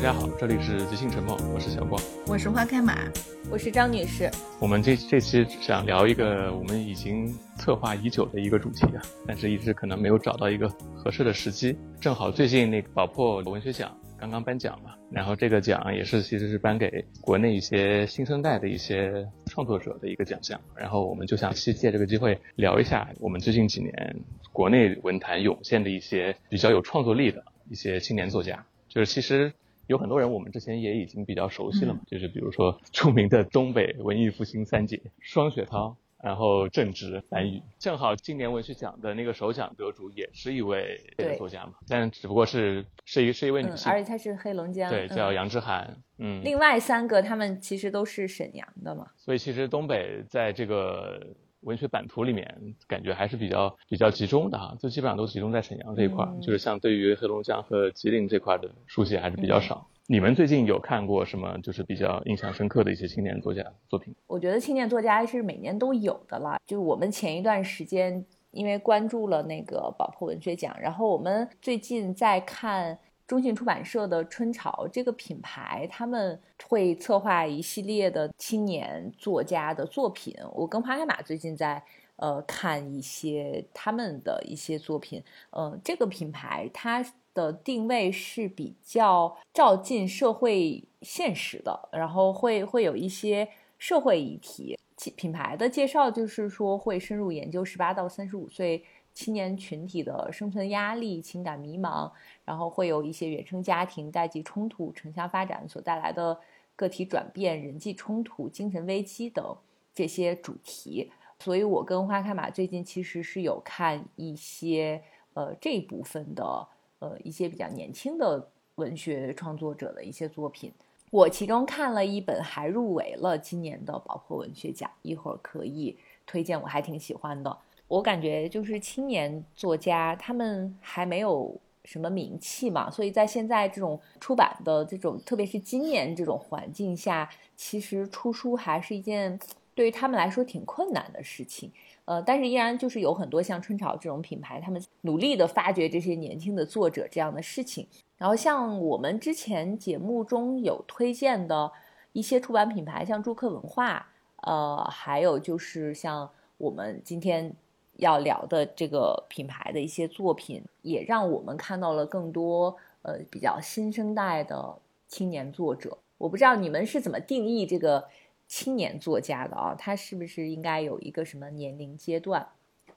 大家好，这里是即兴沉默，我是小光，我是花开马，我是张女士。我们这这期想聊一个我们已经策划已久的一个主题啊，但是一直可能没有找到一个合适的时机。正好最近那个宝珀文学奖刚刚颁奖嘛，然后这个奖也是其实是颁给国内一些新生代的一些创作者的一个奖项。然后我们就想借借这个机会聊一下我们最近几年国内文坛涌现的一些比较有创作力的一些青年作家。就是其实有很多人我们之前也已经比较熟悉了嘛，就是比如说 著名的东北文艺复兴三姐双雪涛，然后郑执、樊宇，正好今年文学奖的那个首奖得主也是一位作家嘛，但只不过是是一是一位女性，而且她是黑龙江，对，叫杨之涵，嗯，另外三个他们其实都是沈阳的嘛，所以其实东北在这个。文学版图里面感觉还是比较比较集中的哈，就基本上都集中在沈阳这一块，就是像对于黑龙江和吉林这块的书写还是比较少。你们最近有看过什么就是比较印象深刻的一些青年作家作品？我觉得青年作家是每年都有的啦，就是我们前一段时间因为关注了那个宝珀文学奖，然后我们最近在看。中信出版社的春潮这个品牌，他们会策划一系列的青年作家的作品。我跟花开马最近在呃看一些他们的一些作品。嗯，这个品牌它的定位是比较照进社会现实的，然后会会有一些社会议题。品牌的介绍就是说会深入研究十八到三十五岁。青年群体的生存压力、情感迷茫，然后会有一些原生家庭代际冲突、城乡发展所带来的个体转变、人际冲突、精神危机等这些主题。所以，我跟花开马最近其实是有看一些呃这部分的呃一些比较年轻的文学创作者的一些作品。我其中看了一本还入围了今年的宝珀文学奖，一会儿可以推荐，我还挺喜欢的。我感觉就是青年作家，他们还没有什么名气嘛，所以在现在这种出版的这种，特别是今年这种环境下，其实出书还是一件对于他们来说挺困难的事情。呃，但是依然就是有很多像春潮这种品牌，他们努力的发掘这些年轻的作者这样的事情。然后像我们之前节目中有推荐的一些出版品牌，像朱克文化，呃，还有就是像我们今天。要聊的这个品牌的一些作品，也让我们看到了更多呃比较新生代的青年作者。我不知道你们是怎么定义这个青年作家的啊？他是不是应该有一个什么年龄阶段？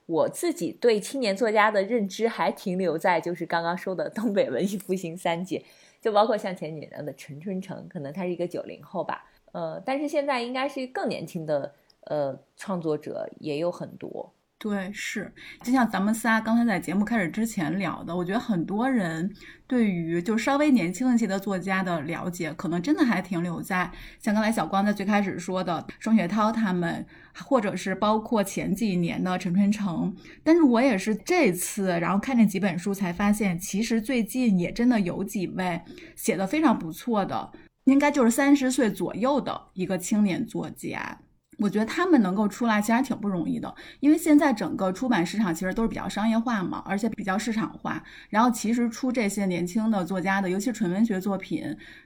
我自己对青年作家的认知还停留在就是刚刚说的东北文艺复兴三姐，就包括像前几年的陈春成，可能他是一个九零后吧。呃，但是现在应该是更年轻的呃创作者也有很多。对，是就像咱们仨刚才在节目开始之前聊的，我觉得很多人对于就稍微年轻一些的作家的了解，可能真的还停留在像刚才小光在最开始说的双雪涛他们，或者是包括前几年的陈春成。但是我也是这次，然后看这几本书才发现，其实最近也真的有几位写的非常不错的，应该就是三十岁左右的一个青年作家。我觉得他们能够出来其实还挺不容易的，因为现在整个出版市场其实都是比较商业化嘛，而且比较市场化。然后其实出这些年轻的作家的，尤其纯文学作品，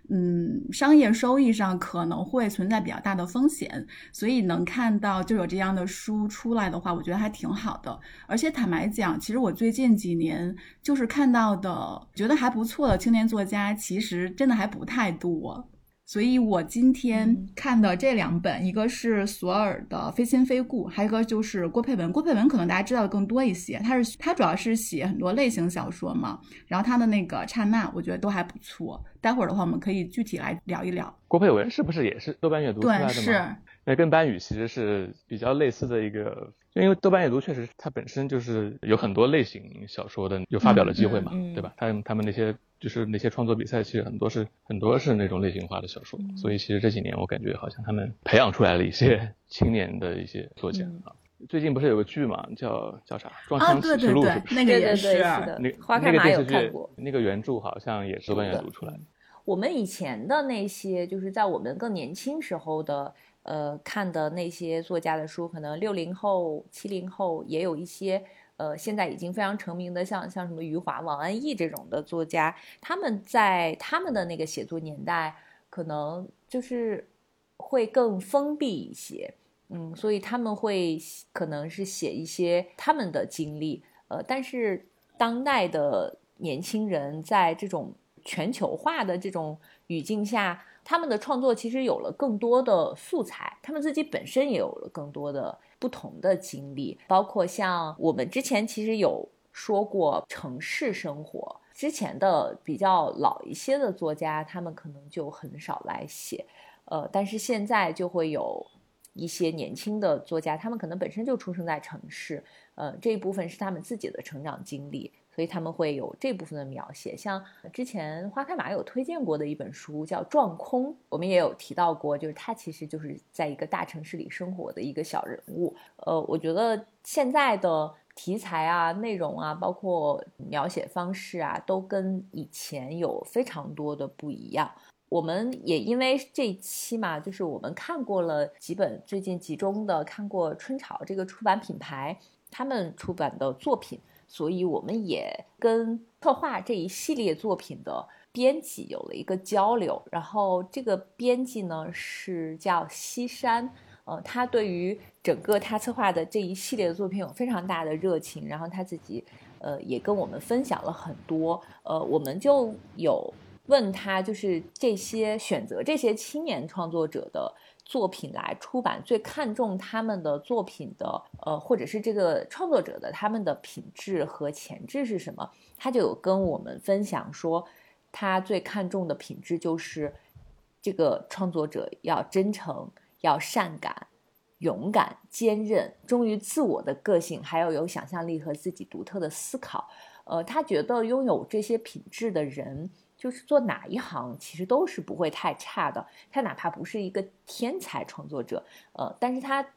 嗯，商业收益上可能会存在比较大的风险。所以能看到就有这样的书出来的话，我觉得还挺好的。而且坦白讲，其实我最近几年就是看到的，觉得还不错的青年作家，其实真的还不太多。所以我今天看的这两本，一个是索尔的《非亲非故》，还有一个就是郭佩文。郭佩文可能大家知道的更多一些，他是他主要是写很多类型小说嘛。然后他的那个《刹那》，我觉得都还不错。待会儿的话，我们可以具体来聊一聊。郭佩文是不是也是豆瓣阅读出来的吗？是。那跟班宇其实是比较类似的一个，因为豆瓣阅读确实它本身就是有很多类型小说的有发表的机会嘛，对吧？他他们那些。就是那些创作比赛，其实很多是很多是那种类型化的小说，所以其实这几年我感觉好像他们培养出来了一些 青年的一些作家啊。最近不是有个剧嘛，叫叫啥《撞墙启示录》是不是？那个也是那花开马有看过，那个原著好像也是豆瓣阅读出来的。我们以前的那些，就是在我们更年轻时候的呃看的那些作家的书，可能六零后、七零后也有一些。呃，现在已经非常成名的，像像什么余华、王安忆这种的作家，他们在他们的那个写作年代，可能就是会更封闭一些，嗯，所以他们会可能是写一些他们的经历，呃，但是当代的年轻人在这种全球化的这种语境下。他们的创作其实有了更多的素材，他们自己本身也有了更多的不同的经历，包括像我们之前其实有说过城市生活，之前的比较老一些的作家，他们可能就很少来写，呃，但是现在就会有一些年轻的作家，他们可能本身就出生在城市，呃，这一部分是他们自己的成长经历。所以他们会有这部分的描写，像之前花开马有推荐过的一本书叫《撞空》，我们也有提到过，就是他其实就是在一个大城市里生活的一个小人物。呃，我觉得现在的题材啊、内容啊，包括描写方式啊，都跟以前有非常多的不一样。我们也因为这期嘛，就是我们看过了几本最近集中的看过春潮这个出版品牌他们出版的作品。所以我们也跟策划这一系列作品的编辑有了一个交流，然后这个编辑呢是叫西山，呃，他对于整个他策划的这一系列的作品有非常大的热情，然后他自己呃也跟我们分享了很多，呃，我们就有问他，就是这些选择这些青年创作者的。作品来出版，最看重他们的作品的，呃，或者是这个创作者的他们的品质和潜质是什么？他就有跟我们分享说，他最看重的品质就是这个创作者要真诚、要善感、勇敢、坚韧、忠于自我的个性，还要有想象力和自己独特的思考。呃，他觉得拥有这些品质的人。就是做哪一行，其实都是不会太差的。他哪怕不是一个天才创作者，呃，但是他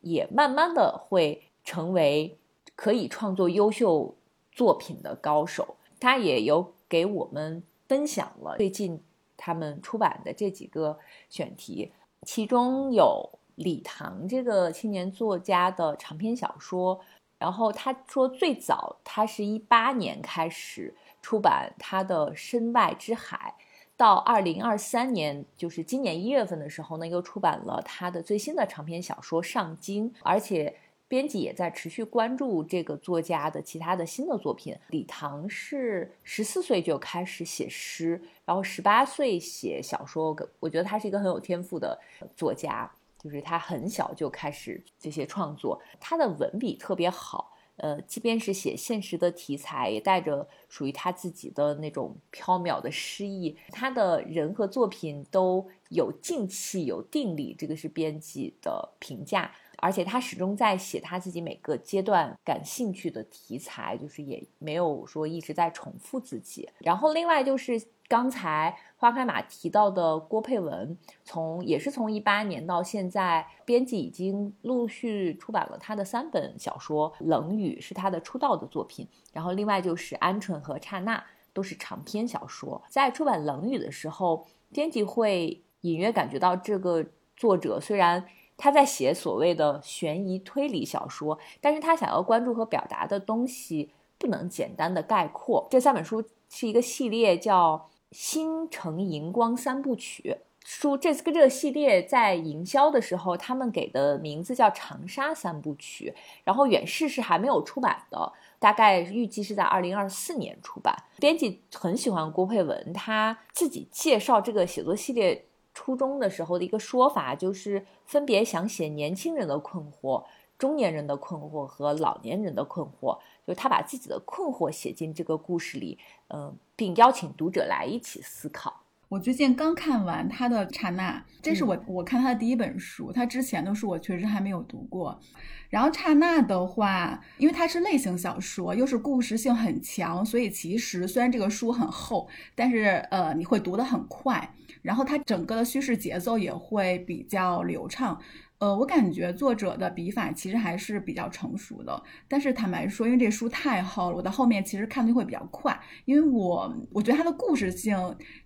也慢慢的会成为可以创作优秀作品的高手。他也有给我们分享了最近他们出版的这几个选题，其中有李唐这个青年作家的长篇小说。然后他说，最早他是一八年开始。出版他的《身外之海》，到二零二三年，就是今年一月份的时候呢，又出版了他的最新的长篇小说《上京》，而且编辑也在持续关注这个作家的其他的新的作品。李唐是十四岁就开始写诗，然后十八岁写小说，我觉得他是一个很有天赋的作家，就是他很小就开始这些创作，他的文笔特别好。呃，即便是写现实的题材，也带着属于他自己的那种飘渺的诗意。他的人和作品都有静气、有定力，这个是编辑的评价。而且他始终在写他自己每个阶段感兴趣的题材，就是也没有说一直在重复自己。然后另外就是刚才。花开马提到的郭佩文，从也是从一八年到现在，编辑已经陆续出版了他的三本小说，《冷雨》是他的出道的作品，然后另外就是《鹌鹑》和《刹那》都是长篇小说。在出版《冷雨》的时候，编辑会隐约感觉到这个作者虽然他在写所谓的悬疑推理小说，但是他想要关注和表达的东西不能简单的概括。这三本书是一个系列，叫。星城荧光三部曲书，这个这个系列在营销的时候，他们给的名字叫长沙三部曲。然后远视是还没有出版的，大概预计是在二零二四年出版。编辑很喜欢郭佩文，他自己介绍这个写作系列初衷的时候的一个说法，就是分别想写年轻人的困惑、中年人的困惑和老年人的困惑。就他把自己的困惑写进这个故事里，嗯，并邀请读者来一起思考。我最近刚看完他的《刹那》，这是我我看他的第一本书，他之前的书我确实还没有读过。然后《刹那》的话，因为它是类型小说，又是故事性很强，所以其实虽然这个书很厚，但是呃，你会读得很快，然后它整个的叙事节奏也会比较流畅。呃，我感觉作者的笔法其实还是比较成熟的，但是坦白说，因为这书太厚了，我到后面其实看的会比较快，因为我我觉得它的故事性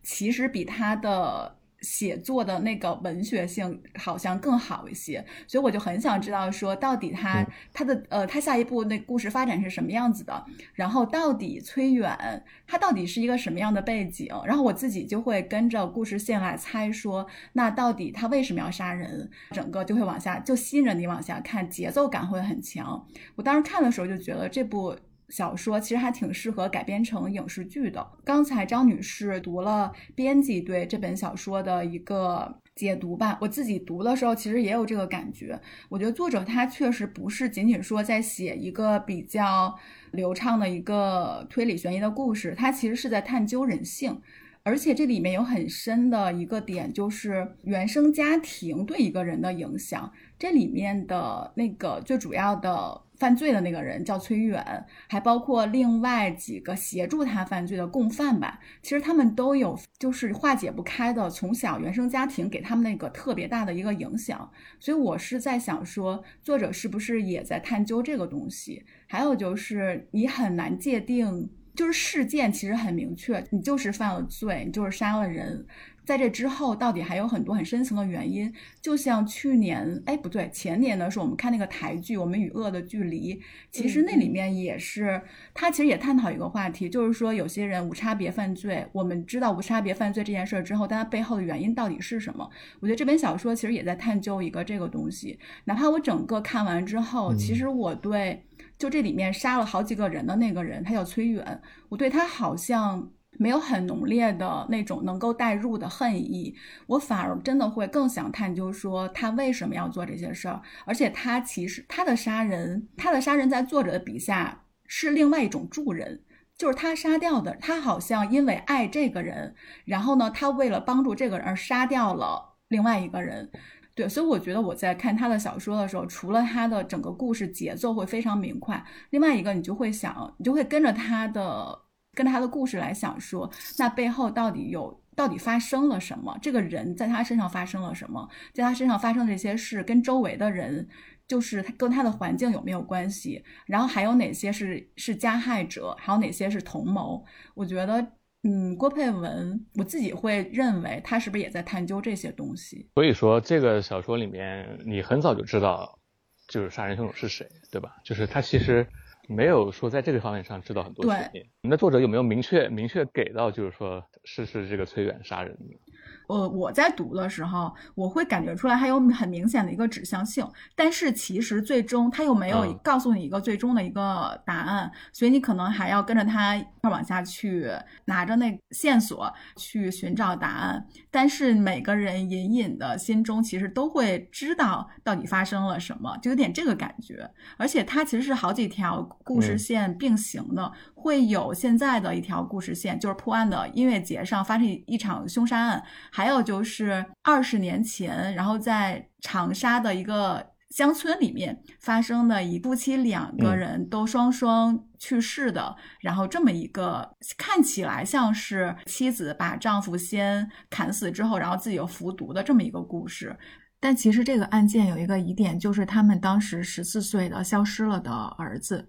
其实比它的写作的那个文学性好像更好一些，所以我就很想知道说，到底他他的呃，他下一步那故事发展是什么样子的？然后到底崔远他到底是一个什么样的背景？然后我自己就会跟着故事线来猜说，那到底他为什么要杀人？整个就会往下就吸引着你往下看，节奏感会很强。我当时看的时候就觉得这部。小说其实还挺适合改编成影视剧的。刚才张女士读了编辑对这本小说的一个解读吧，我自己读的时候其实也有这个感觉。我觉得作者他确实不是仅仅说在写一个比较流畅的一个推理悬疑的故事，他其实是在探究人性。而且这里面有很深的一个点，就是原生家庭对一个人的影响。这里面的那个最主要的。犯罪的那个人叫崔远，还包括另外几个协助他犯罪的共犯吧。其实他们都有就是化解不开的从小原生家庭给他们那个特别大的一个影响。所以我是在想说，作者是不是也在探究这个东西？还有就是你很难界定，就是事件其实很明确，你就是犯了罪，你就是杀了人。在这之后，到底还有很多很深层的原因。就像去年，哎，不对，前年的时候，我们看那个台剧《我们与恶的距离》，其实那里面也是，他其实也探讨一个话题，就是说有些人无差别犯罪。我们知道无差别犯罪这件事儿之后，但它背后的原因到底是什么？我觉得这本小说其实也在探究一个这个东西。哪怕我整个看完之后，其实我对就这里面杀了好几个人的那个人，他叫崔远，我对他好像。没有很浓烈的那种能够代入的恨意，我反而真的会更想探究说他为什么要做这些事儿，而且他其实他的杀人，他的杀人在作者的笔下是另外一种助人，就是他杀掉的，他好像因为爱这个人，然后呢，他为了帮助这个人而杀掉了另外一个人，对，所以我觉得我在看他的小说的时候，除了他的整个故事节奏会非常明快，另外一个你就会想，你就会跟着他的。跟他的故事来想说，那背后到底有到底发生了什么？这个人在他身上发生了什么？在他身上发生这些事，跟周围的人，就是他跟他的环境有没有关系？然后还有哪些是是加害者？还有哪些是同谋？我觉得，嗯，郭佩文，我自己会认为他是不是也在探究这些东西？所以说，这个小说里面，你很早就知道，就是杀人凶手是谁，对吧？就是他其实。没有说在这个方面上知道很多事情。那作者有没有明确明确给到，就是说是是这个崔远杀人的？呃，我在读的时候，我会感觉出来它有很明显的一个指向性，但是其实最终它又没有告诉你一个最终的一个答案，所以你可能还要跟着它一块往下去，拿着那线索去寻找答案。但是每个人隐隐的心中其实都会知道到底发生了什么，就有点这个感觉。而且它其实是好几条故事线并行的。会有现在的一条故事线，就是破案的音乐节上发生一场凶杀案，还有就是二十年前，然后在长沙的一个乡村里面发生的一夫妻两个人都双双去世的，然后这么一个看起来像是妻子把丈夫先砍死之后，然后自己又服毒的这么一个故事，但其实这个案件有一个疑点，就是他们当时十四岁的消失了的儿子。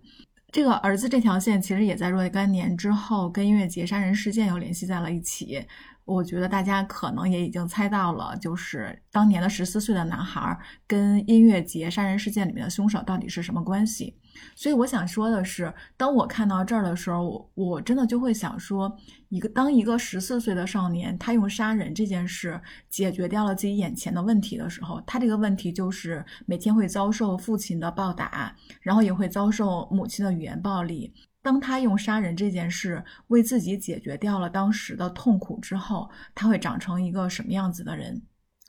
这个儿子这条线其实也在若干年之后跟音乐节杀人事件又联系在了一起。我觉得大家可能也已经猜到了，就是当年的十四岁的男孩跟音乐节杀人事件里面的凶手到底是什么关系。所以我想说的是，当我看到这儿的时候，我我真的就会想说，一个当一个十四岁的少年，他用杀人这件事解决掉了自己眼前的问题的时候，他这个问题就是每天会遭受父亲的暴打，然后也会遭受母亲的语言暴力。当他用杀人这件事为自己解决掉了当时的痛苦之后，他会长成一个什么样子的人？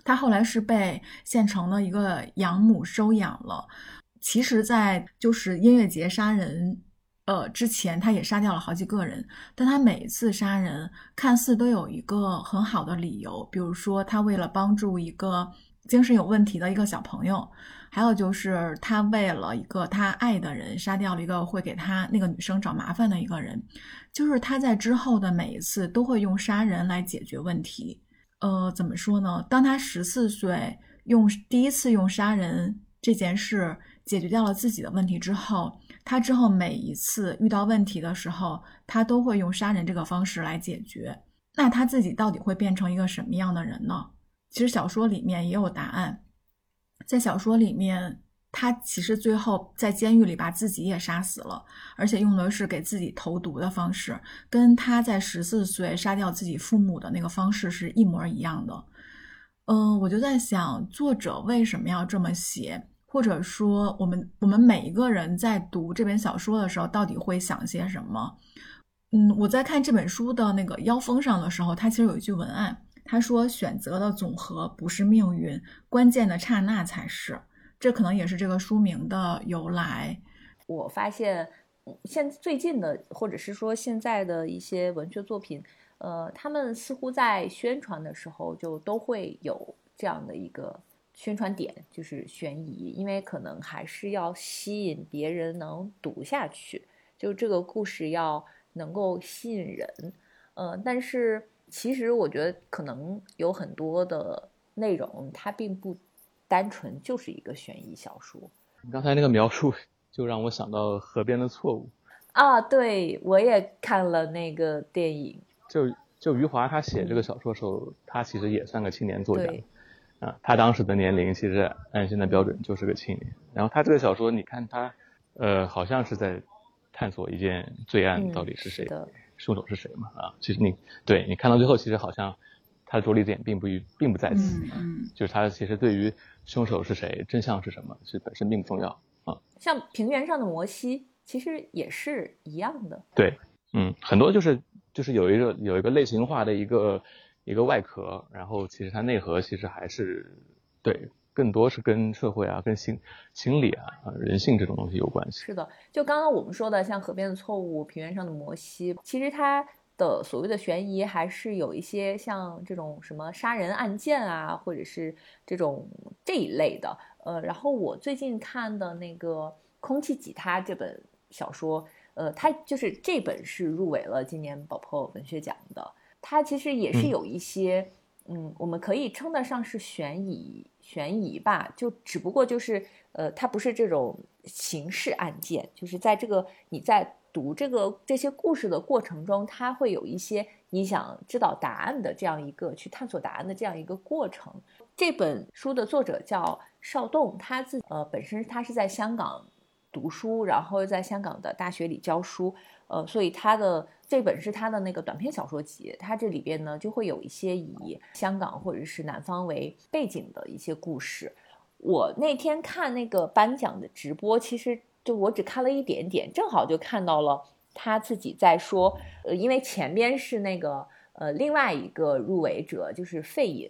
他后来是被县城的一个养母收养了。其实，在就是音乐节杀人，呃之前，他也杀掉了好几个人。但他每次杀人，看似都有一个很好的理由，比如说他为了帮助一个精神有问题的一个小朋友。还有就是，他为了一个他爱的人，杀掉了一个会给他那个女生找麻烦的一个人。就是他在之后的每一次都会用杀人来解决问题。呃，怎么说呢？当他十四岁用第一次用杀人这件事解决掉了自己的问题之后，他之后每一次遇到问题的时候，他都会用杀人这个方式来解决。那他自己到底会变成一个什么样的人呢？其实小说里面也有答案，在小说里面，他其实最后在监狱里把自己也杀死了，而且用的是给自己投毒的方式，跟他在十四岁杀掉自己父母的那个方式是一模一样的。嗯，我就在想，作者为什么要这么写？或者说，我们我们每一个人在读这本小说的时候，到底会想些什么？嗯，我在看这本书的那个腰封上的时候，它其实有一句文案，他说：“选择的总和不是命运，关键的刹那才是。”这可能也是这个书名的由来。我发现，现最近的，或者是说现在的一些文学作品，呃，他们似乎在宣传的时候就都会有这样的一个。宣传点就是悬疑，因为可能还是要吸引别人能读下去，就这个故事要能够吸引人。呃，但是其实我觉得可能有很多的内容，它并不单纯就是一个悬疑小说。你刚才那个描述就让我想到《河边的错误》啊，对我也看了那个电影。就就余华他写这个小说的时候，他其实也算个青年作家。啊，他当时的年龄其实按现在标准就是个青年。然后他这个小说，你看他，呃，好像是在探索一件罪案到底是谁，凶手是谁嘛？啊，其实你对你看到最后，其实好像他的着力点并不于并不在此，嗯就是他其实对于凶手是谁、真相是什么，是本身并不重要啊。像平原上的摩西，其实也是一样的。对，嗯，很多就是就是有一个有一个类型化的一个。一个外壳，然后其实它内核其实还是对，更多是跟社会啊、跟心心理啊、啊人性这种东西有关系。是的，就刚刚我们说的，像河边的错误、平原上的摩西，其实它的所谓的悬疑还是有一些像这种什么杀人案件啊，或者是这种这一类的。呃，然后我最近看的那个《空气吉他》这本小说，呃，它就是这本是入围了今年宝珀文学奖的。它其实也是有一些，嗯，我们可以称得上是悬疑悬疑吧，就只不过就是，呃，它不是这种刑事案件，就是在这个你在读这个这些故事的过程中，它会有一些你想知道答案的这样一个去探索答案的这样一个过程。这本书的作者叫邵栋，他自呃本身他是在香港读书，然后在香港的大学里教书。呃，所以他的这本是他的那个短篇小说集，他这里边呢就会有一些以香港或者是南方为背景的一些故事。我那天看那个颁奖的直播，其实就我只看了一点点，正好就看到了他自己在说，呃，因为前边是那个呃另外一个入围者就是费颖，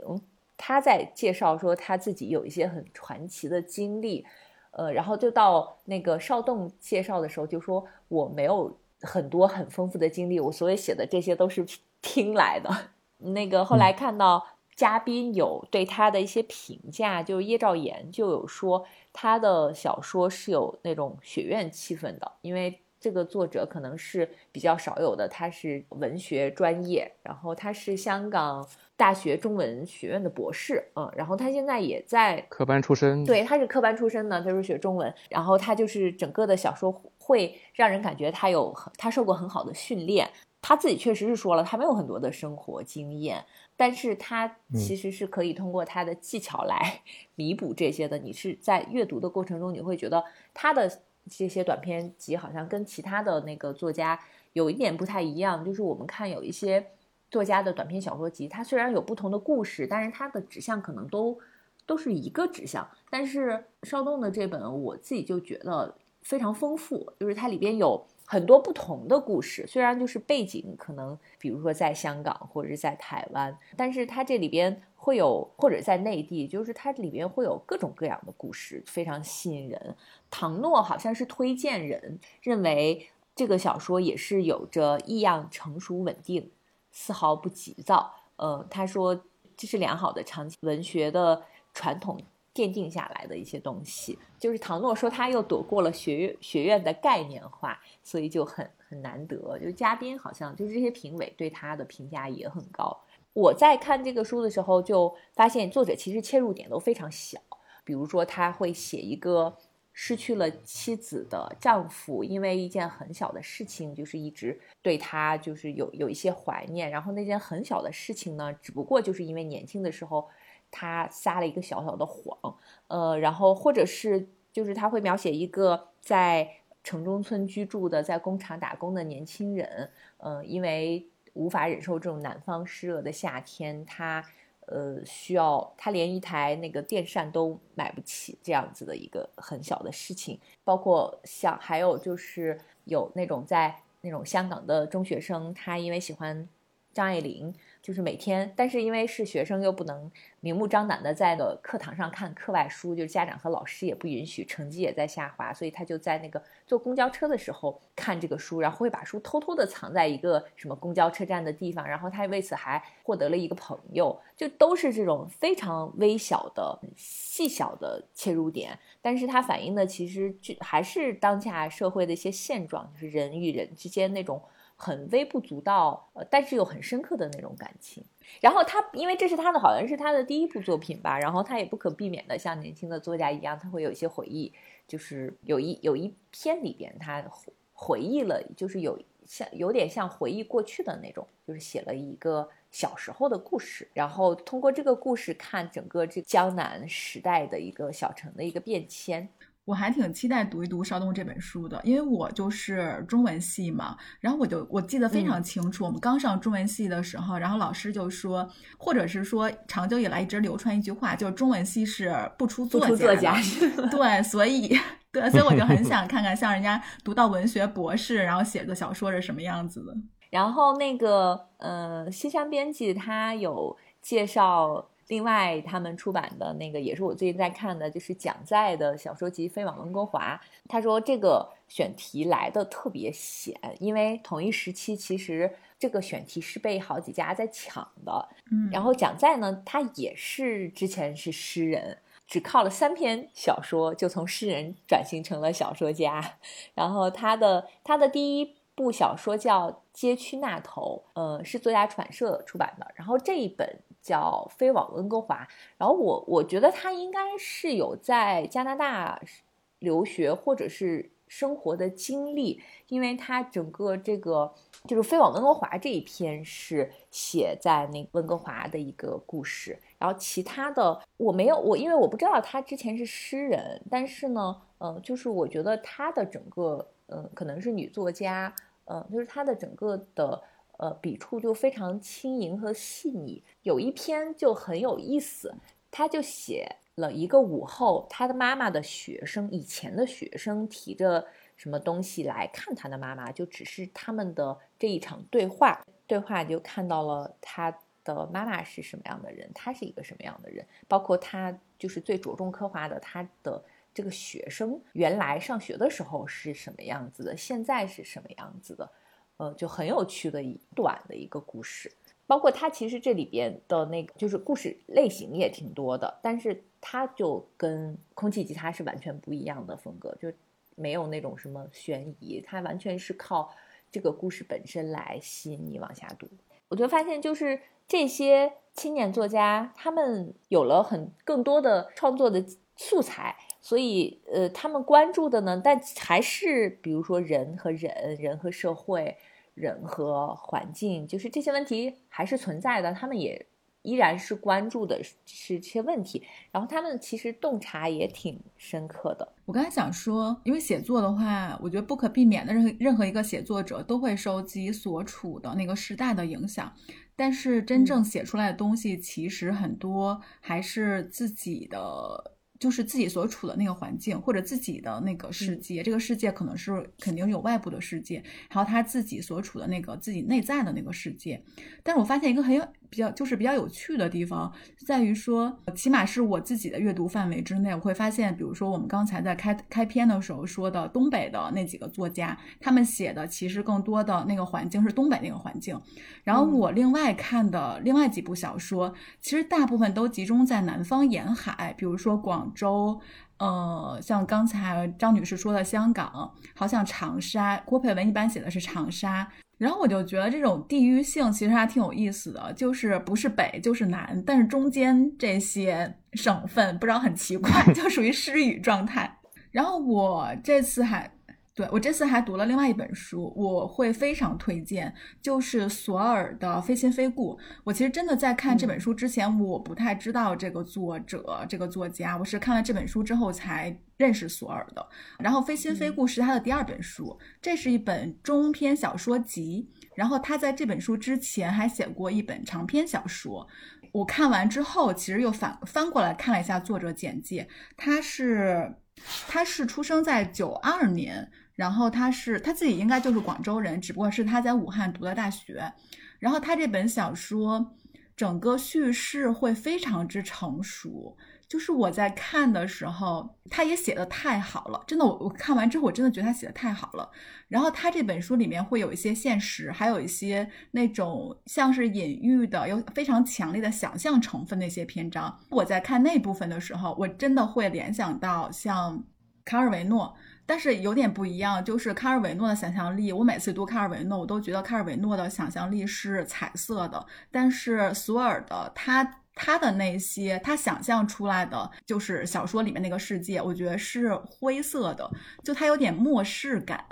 他在介绍说他自己有一些很传奇的经历，呃，然后就到那个邵栋介绍的时候就说我没有。很多很丰富的经历，我所以写的这些都是听来的。那个后来看到嘉宾有对他的一些评价，就是叶兆言就有说他的小说是有那种学院气氛的，因为这个作者可能是比较少有的，他是文学专业，然后他是香港大学中文学院的博士，嗯，然后他现在也在科班出身，对，他是科班出身的，他是学中文，然后他就是整个的小说。会让人感觉他有他受过很好的训练，他自己确实是说了，他没有很多的生活经验，但是他其实是可以通过他的技巧来 弥补这些的。你是在阅读的过程中，你会觉得他的这些短篇集好像跟其他的那个作家有一点不太一样，就是我们看有一些作家的短篇小说集，它虽然有不同的故事，但是它的指向可能都都是一个指向，但是邵栋的这本，我自己就觉得。非常丰富，就是它里边有很多不同的故事。虽然就是背景可能，比如说在香港或者是在台湾，但是它这里边会有，或者在内地，就是它里边会有各种各样的故事，非常吸引人。唐诺好像是推荐人认为这个小说也是有着异样成熟稳定，丝毫不急躁。呃，他说这是良好的长期文学的传统。奠定下来的一些东西，就是唐诺说他又躲过了学学院的概念化，所以就很很难得。就嘉宾好像就是这些评委对他的评价也很高。我在看这个书的时候，就发现作者其实切入点都非常小，比如说他会写一个失去了妻子的丈夫，因为一件很小的事情，就是一直对他就是有有一些怀念。然后那件很小的事情呢，只不过就是因为年轻的时候他撒了一个小小的谎，呃，然后或者是就是他会描写一个在城中村居住的，在工厂打工的年轻人，呃，因为无法忍受这种南方湿热的夏天，他。呃，需要他连一台那个电扇都买不起，这样子的一个很小的事情，包括像还有就是有那种在那种香港的中学生，他因为喜欢张爱玲。就是每天，但是因为是学生，又不能明目张胆的在的课堂上看课外书，就是家长和老师也不允许，成绩也在下滑，所以他就在那个坐公交车的时候看这个书，然后会把书偷偷的藏在一个什么公交车站的地方，然后他为此还获得了一个朋友，就都是这种非常微小的、细小的切入点，但是它反映的其实就还是当下社会的一些现状，就是人与人之间那种。很微不足道，呃，但是又很深刻的那种感情。然后他，因为这是他的，好像是他的第一部作品吧。然后他也不可避免的，像年轻的作家一样，他会有一些回忆。就是有一有一篇里边，他回忆了，就是有像有点像回忆过去的那种，就是写了一个小时候的故事。然后通过这个故事看整个这江南时代的一个小城的一个变迁。我还挺期待读一读邵东这本书的，因为我就是中文系嘛，然后我就我记得非常清楚，我们刚上中文系的时候，然后老师就说，或者是说长久以来一直流传一句话，就是中文系是不出作家，对，所以对，所以我就很想 看看像人家读到文学博士，然后写的小说是什么样子的。然后那个呃，西山编辑他有介绍。另外，他们出版的那个也是我最近在看的，就是蒋在的小说集《飞往温哥华》。他说这个选题来的特别险，因为同一时期其实这个选题是被好几家在抢的。嗯，然后蒋在呢，他也是之前是诗人，只靠了三篇小说就从诗人转型成了小说家。然后他的他的第一部小说叫《街区那头》，呃，是作家出版社出版的。然后这一本。叫飞往温哥华，然后我我觉得他应该是有在加拿大留学或者是生活的经历，因为他整个这个就是飞往温哥华这一篇是写在那温哥华的一个故事，然后其他的我没有我因为我不知道他之前是诗人，但是呢，嗯，就是我觉得他的整个嗯可能是女作家，嗯，就是他的整个的。呃，笔触就非常轻盈和细腻。有一篇就很有意思，他就写了一个午后，他的妈妈的学生，以前的学生提着什么东西来看他的妈妈，就只是他们的这一场对话。对话就看到了他的妈妈是什么样的人，他是一个什么样的人，包括他就是最着重刻画的他的这个学生原来上学的时候是什么样子的，现在是什么样子的。呃，就很有趣的一短的一个故事，包括它其实这里边的那个就是故事类型也挺多的，但是它就跟空气吉他是完全不一样的风格，就没有那种什么悬疑，它完全是靠这个故事本身来吸引你往下读。我就发现，就是这些青年作家，他们有了很更多的创作的素材。所以，呃，他们关注的呢，但还是比如说人和人、人和社会、人和环境，就是这些问题还是存在的。他们也依然是关注的是这些问题，然后他们其实洞察也挺深刻的。我刚才想说，因为写作的话，我觉得不可避免的，任何任何一个写作者都会受自己所处的那个时代的影响，但是真正写出来的东西，其实很多还是自己的。就是自己所处的那个环境，或者自己的那个世界，这个世界可能是肯定有外部的世界，还有他自己所处的那个自己内在的那个世界。但是我发现一个很有。比较就是比较有趣的地方，在于说，起码是我自己的阅读范围之内，我会发现，比如说我们刚才在开开篇的时候说的东北的那几个作家，他们写的其实更多的那个环境是东北那个环境。然后我另外看的另外几部小说，其实大部分都集中在南方沿海，比如说广州，呃，像刚才张女士说的香港，好像长沙，郭佩文一般写的是长沙。然后我就觉得这种地域性其实还挺有意思的，就是不是北就是南，但是中间这些省份不知道很奇怪，就属于失语状态。然后我这次还。对我这次还读了另外一本书，我会非常推荐，就是索尔的《非亲非故》。我其实真的在看这本书之前，我不太知道这个作者、这个作家，我是看了这本书之后才认识索尔的。然后《非亲非故》是他的第二本书，这是一本中篇小说集。然后他在这本书之前还写过一本长篇小说。我看完之后，其实又反翻过来看了一下作者简介，他是他是出生在九二年。然后他是他自己应该就是广州人，只不过是他在武汉读的大学。然后他这本小说整个叙事会非常之成熟，就是我在看的时候，他也写的太好了，真的，我我看完之后我真的觉得他写的太好了。然后他这本书里面会有一些现实，还有一些那种像是隐喻的，有非常强烈的想象成分的一些篇章。我在看那部分的时候，我真的会联想到像卡尔维诺。但是有点不一样，就是卡尔维诺的想象力。我每次读卡尔维诺，我都觉得卡尔维诺的想象力是彩色的，但是索尔的他他的那些他想象出来的，就是小说里面那个世界，我觉得是灰色的，就他有点末世感。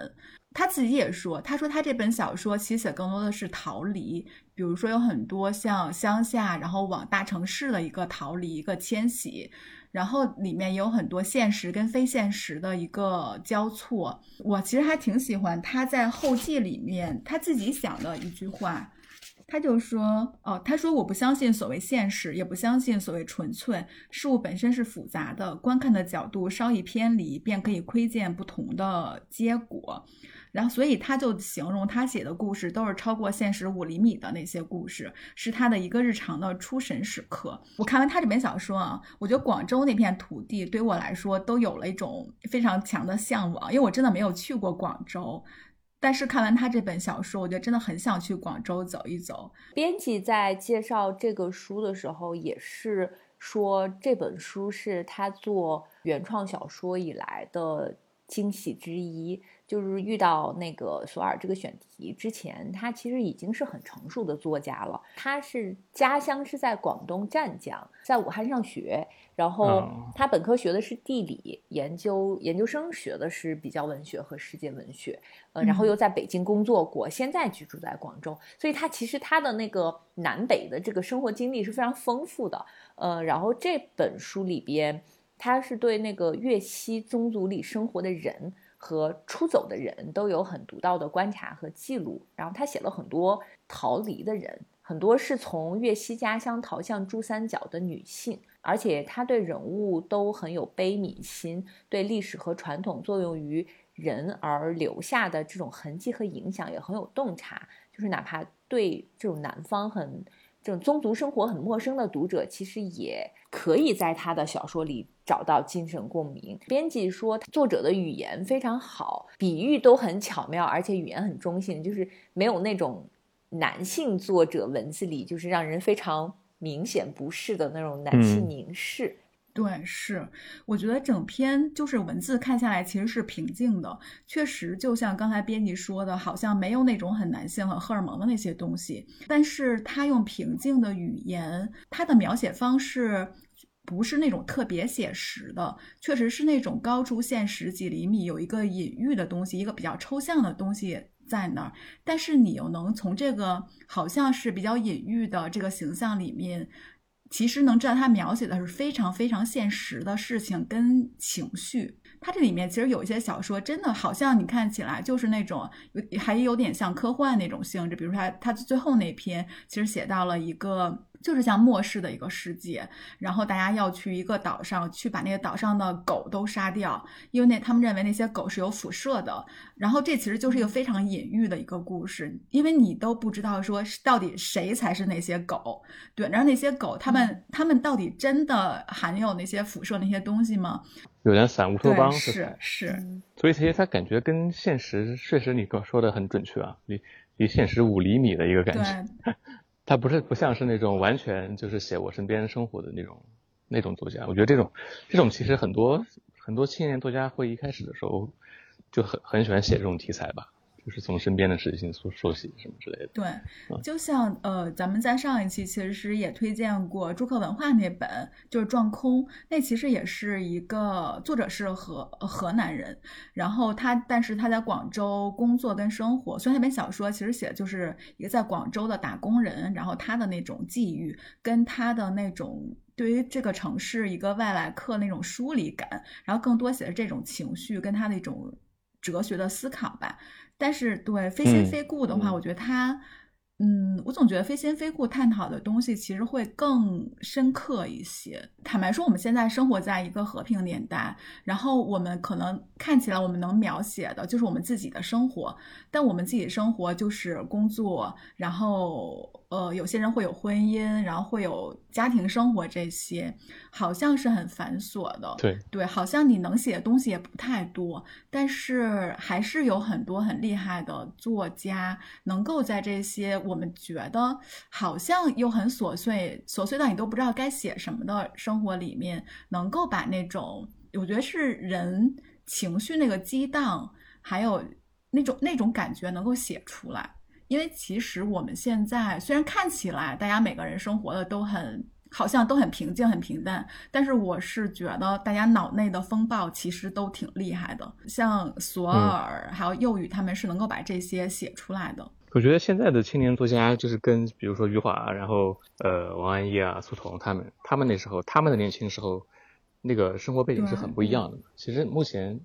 他自己也说，他说他这本小说其实写更多的是逃离，比如说有很多像乡下，然后往大城市的一个逃离，一个迁徙。然后里面有很多现实跟非现实的一个交错，我其实还挺喜欢他在后记里面他自己想的一句话，他就说，哦，他说我不相信所谓现实，也不相信所谓纯粹，事物本身是复杂的，观看的角度稍一偏离，便可以窥见不同的结果。然后，所以他就形容他写的故事都是超过现实五厘米的那些故事，是他的一个日常的出神时刻。我看完他这本小说啊，我觉得广州那片土地对我来说都有了一种非常强的向往，因为我真的没有去过广州。但是看完他这本小说，我觉得真的很想去广州走一走。编辑在介绍这个书的时候，也是说这本书是他做原创小说以来的惊喜之一。就是遇到那个索尔这个选题之前，他其实已经是很成熟的作家了。他是家乡是在广东湛江，在武汉上学，然后他本科学的是地理，研究研究生学的是比较文学和世界文学，呃，然后又在北京工作过，现在居住在广州，所以他其实他的那个南北的这个生活经历是非常丰富的。呃，然后这本书里边，他是对那个粤西宗族里生活的人。和出走的人都有很独到的观察和记录，然后他写了很多逃离的人，很多是从粤西家乡逃向珠三角的女性，而且他对人物都很有悲悯心，对历史和传统作用于人而留下的这种痕迹和影响也很有洞察，就是哪怕对这种南方很。这种宗族生活很陌生的读者，其实也可以在他的小说里找到精神共鸣。编辑说，作者的语言非常好，比喻都很巧妙，而且语言很中性，就是没有那种男性作者文字里就是让人非常明显不适的那种男性凝视。对，是，我觉得整篇就是文字看下来其实是平静的，确实就像刚才编辑说的，好像没有那种很男性、很荷尔蒙的那些东西，但是他用平静的语言，他的描写方式不是那种特别写实的，确实是那种高出现实几厘米，有一个隐喻的东西，一个比较抽象的东西在那儿，但是你又能从这个好像是比较隐喻的这个形象里面。其实能知道他描写的是非常非常现实的事情跟情绪。他这里面其实有一些小说，真的好像你看起来就是那种有还有点像科幻那种性质。比如说他他最后那篇，其实写到了一个。就是像末世的一个世界，然后大家要去一个岛上去把那个岛上的狗都杀掉，因为那他们认为那些狗是有辐射的。然后这其实就是一个非常隐喻的一个故事，因为你都不知道说到底谁才是那些狗，对，然后那些狗他们他们到底真的含有那些辐射那些东西吗？有点散乌托邦是是，所以其实它感觉跟现实确实你刚说的很准确啊，离离现实五厘米的一个感觉。他不是不像是那种完全就是写我身边生活的那种那种作家，我觉得这种这种其实很多很多青年作家会一开始的时候就很很喜欢写这种题材吧，就是从身边的事情说说起什么之类的。对，就像呃，咱们在上一期其实也推荐过朱克文化那本，就是《撞空》，那其实也是一个作者是河河南人，然后他但是他在广州工作跟生活，所以那本小说其实写的就是一个在广州的打工人，然后他的那种际遇跟他的那种对于这个城市一个外来客那种疏离感，然后更多写的这种情绪跟他的一种哲学的思考吧。但是对非亲非故的话，我觉得他，嗯，我总觉得非亲非故探讨的东西其实会更深刻一些。坦白说，我们现在生活在一个和平年代，然后我们可能看起来我们能描写的就是我们自己的生活，但我们自己生活就是工作，然后。呃，有些人会有婚姻，然后会有家庭生活，这些好像是很繁琐的。对对，好像你能写的东西也不太多，但是还是有很多很厉害的作家，能够在这些我们觉得好像又很琐碎、琐碎到你都不知道该写什么的生活里面，能够把那种我觉得是人情绪那个激荡，还有那种那种感觉能够写出来。因为其实我们现在虽然看起来大家每个人生活的都很好像都很平静很平淡，但是我是觉得大家脑内的风暴其实都挺厉害的。像索尔还有幼宇他们是能够把这些写出来的。我觉得现在的青年作家就是跟比如说余华，然后呃王安忆啊、苏童他们，他们那时候他们的年轻时候那个生活背景是很不一样的。其实目前。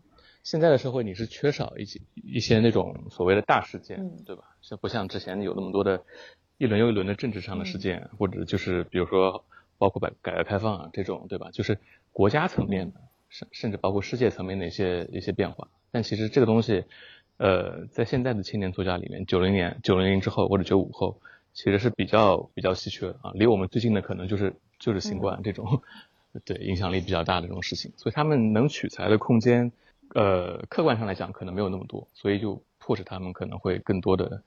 现在的社会你是缺少一些一些那种所谓的大事件，对吧？像不像之前有那么多的一轮又一轮的政治上的事件，或者就是比如说包括改改革开放啊这种，对吧？就是国家层面的，甚甚至包括世界层面的一些一些变化。但其实这个东西，呃，在现在的青年作家里面，九零年、九零零之后或者九五后，其实是比较比较稀缺啊。离我们最近的可能就是就是新冠这种，对影响力比较大的这种事情，所以他们能取材的空间。呃，客观上来讲，可能没有那么多，所以就迫使他们可能会更多的，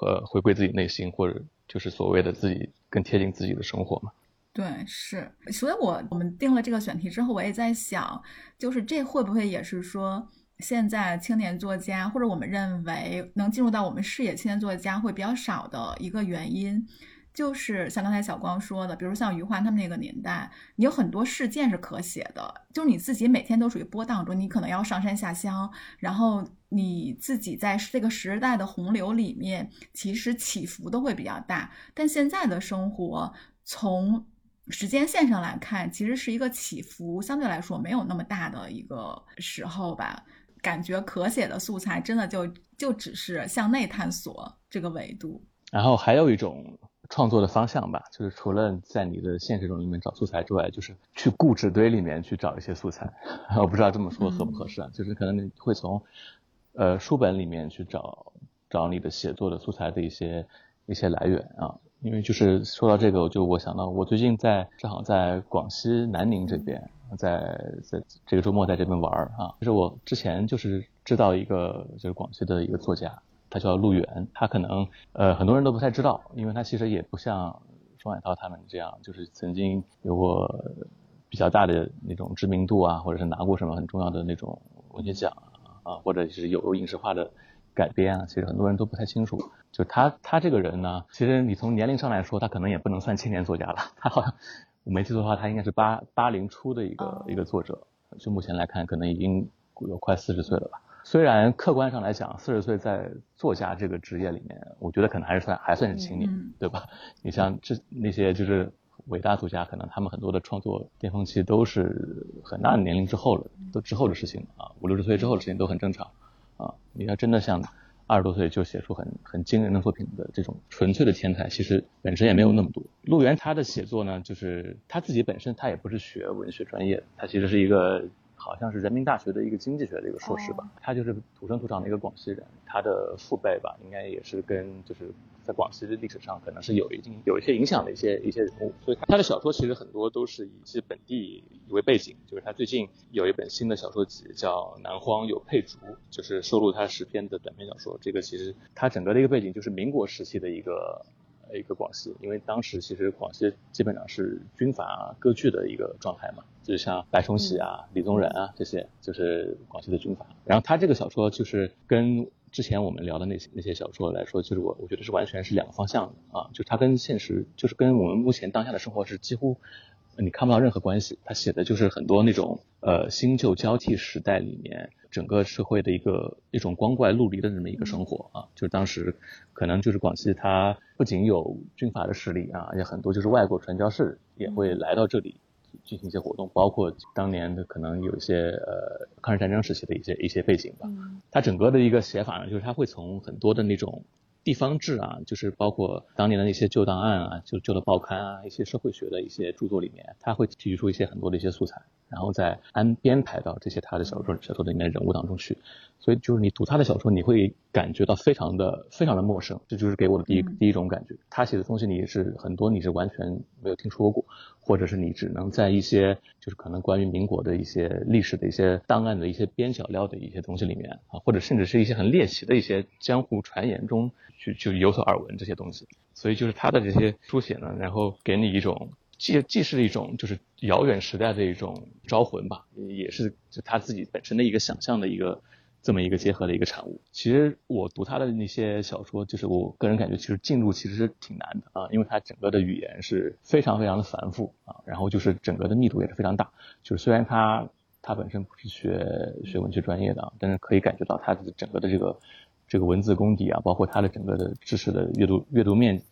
呃，回归自己内心，或者就是所谓的自己更贴近自己的生活嘛。对，是。所以我我们定了这个选题之后，我也在想，就是这会不会也是说，现在青年作家，或者我们认为能进入到我们视野青年作家会比较少的一个原因。就是像刚才小光说的，比如像余华他们那个年代，你有很多事件是可写的，就是你自己每天都属于波荡中，你可能要上山下乡，然后你自己在这个时代的洪流里面，其实起伏都会比较大。但现在的生活，从时间线上来看，其实是一个起伏相对来说没有那么大的一个时候吧，感觉可写的素材真的就就只是向内探索这个维度。然后还有一种。创作的方向吧，就是除了在你的现实中里面找素材之外，就是去故纸堆里面去找一些素材。我不知道这么说合不合适啊？就是可能你会从，呃，书本里面去找找你的写作的素材的一些一些来源啊。因为就是说到这个，我就我想到我最近在正好在广西南宁这边，在在这个周末在这边玩儿啊。就是我之前就是知道一个就是广西的一个作家。他叫陆远，他可能呃很多人都不太知道，因为他其实也不像双海涛他们这样，就是曾经有过比较大的那种知名度啊，或者是拿过什么很重要的那种文学奖啊，或者是有影视化的改编啊，其实很多人都不太清楚。就他他这个人呢，其实你从年龄上来说，他可能也不能算青年作家了，他好像我没记错的话，他应该是八八零初的一个一个作者，就目前来看，可能已经有快四十岁了吧。虽然客观上来讲，四十岁在作家这个职业里面，我觉得可能还是算还算是青年，对吧？你像这那些就是伟大作家，可能他们很多的创作巅峰期都是很大的年龄之后了，都之后的事情啊，五六十岁之后的事情都很正常啊。你要真的像二十多岁就写出很很惊人的作品的这种纯粹的天才，其实本身也没有那么多。陆源他的写作呢，就是他自己本身他也不是学文学专业，他其实是一个。好像是人民大学的一个经济学的一个硕士吧，他就是土生土长的一个广西人，他的父辈吧，应该也是跟就是在广西的历史上可能是有一定有一些影响的一些一些人物，所以他的小说其实很多都是以其本地为背景，就是他最近有一本新的小说集叫《南荒有佩竹》，就是收录他十篇的短篇小说，这个其实他整个的一个背景就是民国时期的一个。一个广西，因为当时其实广西基本上是军阀割据的一个状态嘛，就是像白崇禧啊、李宗仁啊这些，就是广西的军阀。然后他这个小说就是跟之前我们聊的那些那些小说来说，就是我我觉得是完全是两个方向的啊，就它跟现实，就是跟我们目前当下的生活是几乎你看不到任何关系。他写的就是很多那种呃新旧交替时代里面整个社会的一个一种光怪陆离的这么一个生活啊，就是当时可能就是广西它不仅有军阀的势力啊，而且很多就是外国传教士也会来到这里。进行一些活动，包括当年的可能有一些呃抗日战争时期的一些一些背景吧。它整个的一个写法呢，就是它会从很多的那种地方志啊，就是包括当年的那些旧档案啊、就旧的报刊啊、一些社会学的一些著作里面，他会提取出一些很多的一些素材，然后再安编排到这些他的小说小说里面的人物当中去。所以就是你读他的小说，你会感觉到非常的非常的陌生，这就是给我的第一第一种感觉。他写的东西你是很多你是完全没有听说过，或者是你只能在一些就是可能关于民国的一些历史的一些档案的一些边角料的一些东西里面啊，或者甚至是一些很猎奇的一些江湖传言中去就有所耳闻这些东西。所以就是他的这些书写呢，然后给你一种既既是一种就是遥远时代的一种招魂吧，也是就他自己本身的一个想象的一个。这么一个结合的一个产物。其实我读他的那些小说，就是我个人感觉，其实进入其实是挺难的啊，因为他整个的语言是非常非常的繁复啊，然后就是整个的密度也是非常大。就是虽然他他本身不是学学文学专业的啊，但是可以感觉到他的整个的这个这个文字功底啊，包括他的整个的知识的阅读阅读面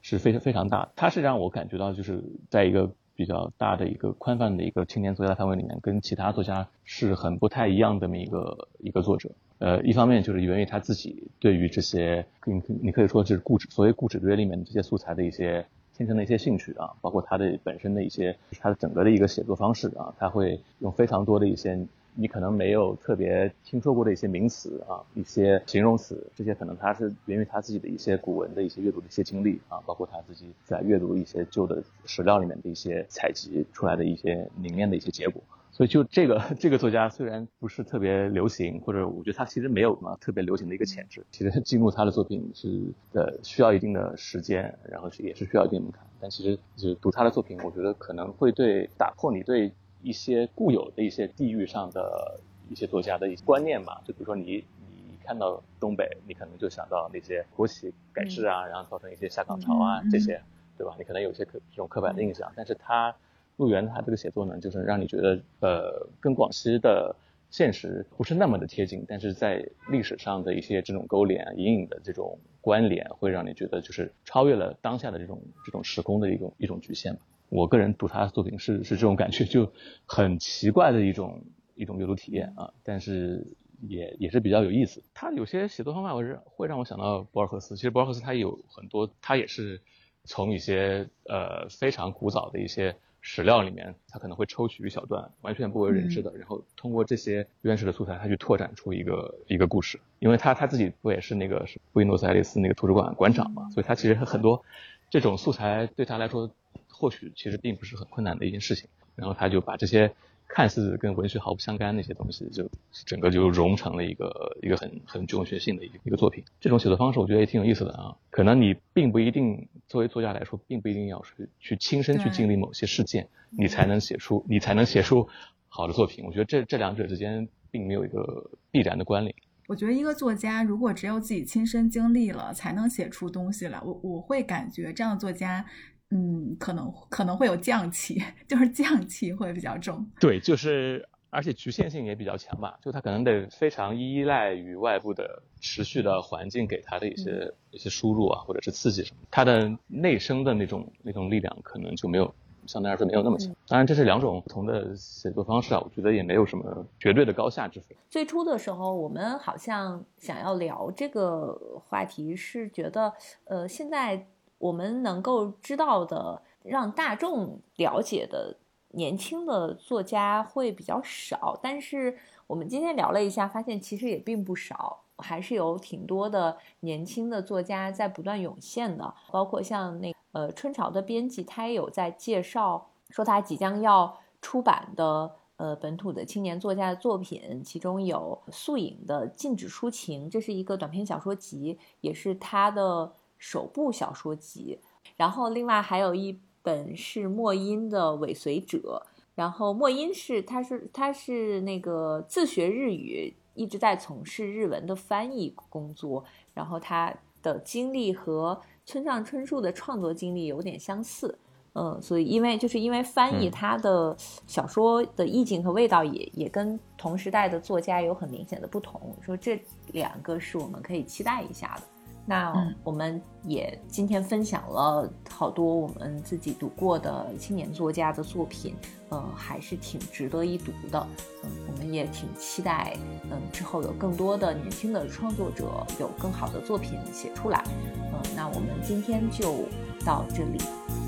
是非常非常大。他是让我感觉到就是在一个。比较大的一个宽泛的一个青年作家范围里面，跟其他作家是很不太一样的这么一个一个作者。呃，一方面就是源于他自己对于这些，你你可以说是固执，所谓固执堆里面这些素材的一些天生的一些兴趣啊，包括他的本身的一些，他的整个的一个写作方式啊，他会用非常多的一些。你可能没有特别听说过的一些名词啊，一些形容词，这些可能他是源于他自己的一些古文的一些阅读的一些经历啊，包括他自己在阅读一些旧的史料里面的一些采集出来的一些凝练的一些结果。所以就这个 这个作家虽然不是特别流行，或者我觉得他其实没有什么特别流行的一个潜质，其实进入他的作品是呃需要一定的时间，然后是也是需要一定门槛。但其实就是读他的作品，我觉得可能会对打破你对。一些固有的一些地域上的一些作家的一些观念嘛，就比如说你你看到东北，你可能就想到那些国企改制啊，然后造成一些下岗潮啊这些，对吧？你可能有些刻这种刻板的印象，但是他陆源他这个写作呢，就是让你觉得呃跟广西的现实不是那么的贴近，但是在历史上的一些这种勾连隐隐的这种关联，会让你觉得就是超越了当下的这种这种时空的一种一种局限嘛。我个人读他的作品是是这种感觉，就很奇怪的一种一种阅读体验啊，但是也也是比较有意思。他有些写作方法，我是会让我想到博尔赫斯。其实博尔赫斯他有很多，他也是从一些呃非常古早的一些史料里面，他可能会抽取一小段完全不为人知的，然后通过这些原始的素材，他去拓展出一个一个故事。因为他他自己不也是那个是布宜诺斯艾利斯那个图书馆馆长嘛，所以他其实很多这种素材对他来说。或许其实并不是很困难的一件事情，然后他就把这些看似跟文学毫不相干的一些东西，就整个就融成了一个一个很很具文学性的一个一个作品。这种写作方式我觉得也挺有意思的啊。可能你并不一定作为作家来说，并不一定要去去亲身去经历某些事件，你才能写出你才能写出好的作品。我觉得这这两者之间并没有一个必然的关联。我觉得一个作家如果只有自己亲身经历了，才能写出东西来，我我会感觉这样的作家。嗯，可能可能会有降气，就是降气会比较重。对，就是而且局限性也比较强吧，就他可能得非常依赖于外部的持续的环境给他的一些一些输入啊，或者是刺激什么，他的内生的那种那种力量可能就没有相对来说没有那么强。当然，这是两种不同的写作方式啊，我觉得也没有什么绝对的高下之分。最初的时候，我们好像想要聊这个话题，是觉得呃现在。我们能够知道的，让大众了解的年轻的作家会比较少，但是我们今天聊了一下，发现其实也并不少，还是有挺多的年轻的作家在不断涌现的。包括像那呃春潮的编辑，他也有在介绍说他即将要出版的呃本土的青年作家的作品，其中有素影的《禁止抒情》，这是一个短篇小说集，也是他的。首部小说集，然后另外还有一本是莫因的《尾随者》，然后莫因是他是他是那个自学日语一直在从事日文的翻译工作，然后他的经历和村上春树的创作经历有点相似。嗯，所以因为就是因为翻译他的小说的意境和味道也也跟同时代的作家有很明显的不同，说这两个是我们可以期待一下的。那我们也今天分享了好多我们自己读过的青年作家的作品，呃，还是挺值得一读的。嗯，我们也挺期待，嗯，之后有更多的年轻的创作者有更好的作品写出来。嗯，那我们今天就到这里，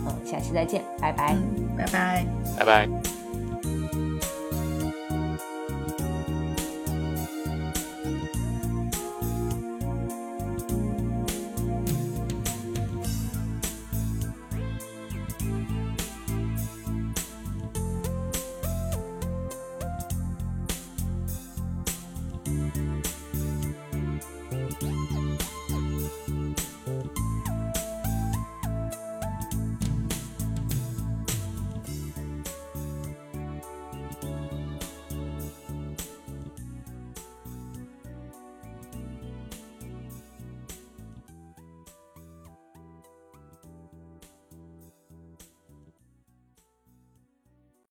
嗯，下期再见，拜拜，拜拜，拜拜。